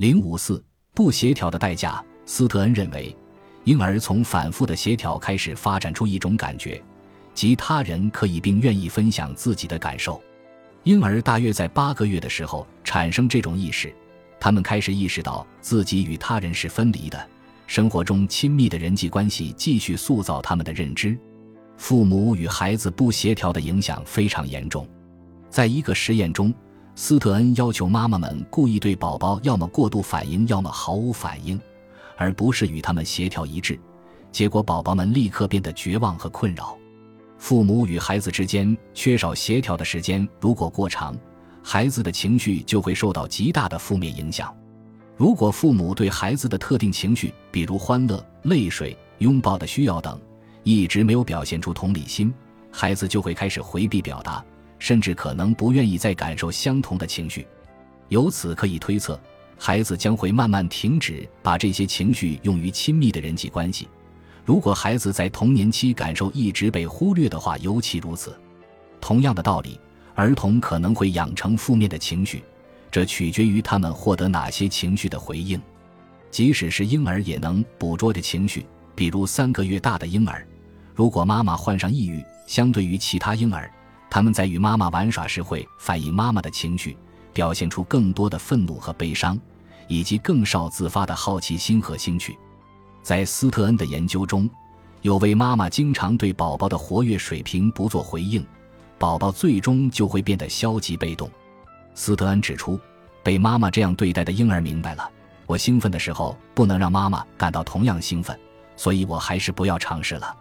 零五四不协调的代价。斯特恩认为，婴儿从反复的协调开始发展出一种感觉，即他人可以并愿意分享自己的感受。婴儿大约在八个月的时候产生这种意识，他们开始意识到自己与他人是分离的。生活中亲密的人际关系继续塑造他们的认知。父母与孩子不协调的影响非常严重。在一个实验中，斯特恩要求妈妈们故意对宝宝要么过度反应，要么毫无反应。而不是与他们协调一致，结果宝宝们立刻变得绝望和困扰。父母与孩子之间缺少协调的时间如果过长，孩子的情绪就会受到极大的负面影响。如果父母对孩子的特定情绪，比如欢乐、泪水、拥抱的需要等，一直没有表现出同理心，孩子就会开始回避表达，甚至可能不愿意再感受相同的情绪。由此可以推测。孩子将会慢慢停止把这些情绪用于亲密的人际关系。如果孩子在童年期感受一直被忽略的话，尤其如此。同样的道理，儿童可能会养成负面的情绪，这取决于他们获得哪些情绪的回应。即使是婴儿也能捕捉着情绪，比如三个月大的婴儿，如果妈妈患上抑郁，相对于其他婴儿，他们在与妈妈玩耍时会反映妈妈的情绪，表现出更多的愤怒和悲伤。以及更少自发的好奇心和兴趣，在斯特恩的研究中，有位妈妈经常对宝宝的活跃水平不做回应，宝宝最终就会变得消极被动。斯特恩指出，被妈妈这样对待的婴儿明白了：我兴奋的时候不能让妈妈感到同样兴奋，所以我还是不要尝试了。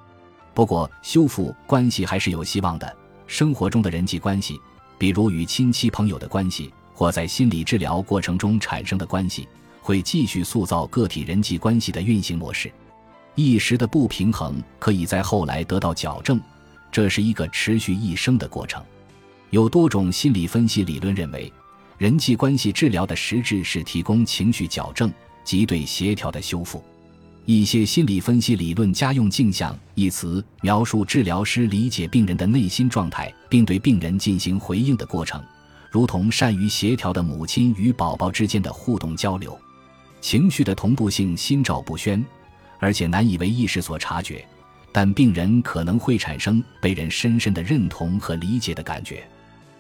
不过，修复关系还是有希望的。生活中的人际关系，比如与亲戚朋友的关系。或在心理治疗过程中产生的关系，会继续塑造个体人际关系的运行模式。一时的不平衡可以在后来得到矫正，这是一个持续一生的过程。有多种心理分析理论认为，人际关系治疗的实质是提供情绪矫正及对协调的修复。一些心理分析理论家用“镜像”一词描述治疗师理解病人的内心状态，并对病人进行回应的过程。如同善于协调的母亲与宝宝之间的互动交流，情绪的同步性心照不宣，而且难以为意识所察觉，但病人可能会产生被人深深的认同和理解的感觉。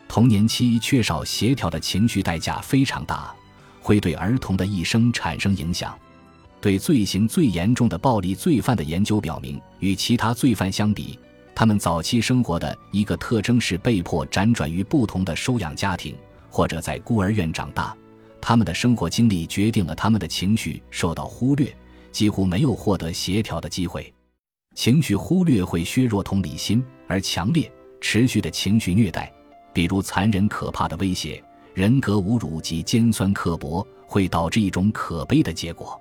童年期缺少协调的情绪代价非常大，会对儿童的一生产生影响。对罪行最严重的暴力罪犯的研究表明，与其他罪犯相比。他们早期生活的一个特征是被迫辗转于不同的收养家庭，或者在孤儿院长大。他们的生活经历决定了他们的情绪受到忽略，几乎没有获得协调的机会。情绪忽略会削弱同理心，而强烈、持续的情绪虐待，比如残忍可怕的威胁、人格侮辱及尖酸刻薄，会导致一种可悲的结果：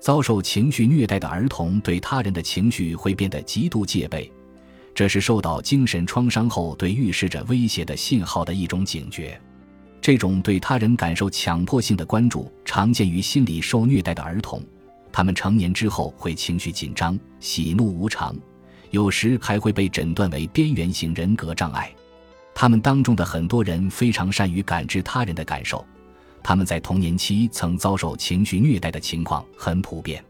遭受情绪虐待的儿童对他人的情绪会变得极度戒备。这是受到精神创伤后对预示着威胁的信号的一种警觉。这种对他人感受强迫性的关注常见于心理受虐待的儿童，他们成年之后会情绪紧张、喜怒无常，有时还会被诊断为边缘型人格障碍。他们当中的很多人非常善于感知他人的感受，他们在童年期曾遭受情绪虐待的情况很普遍。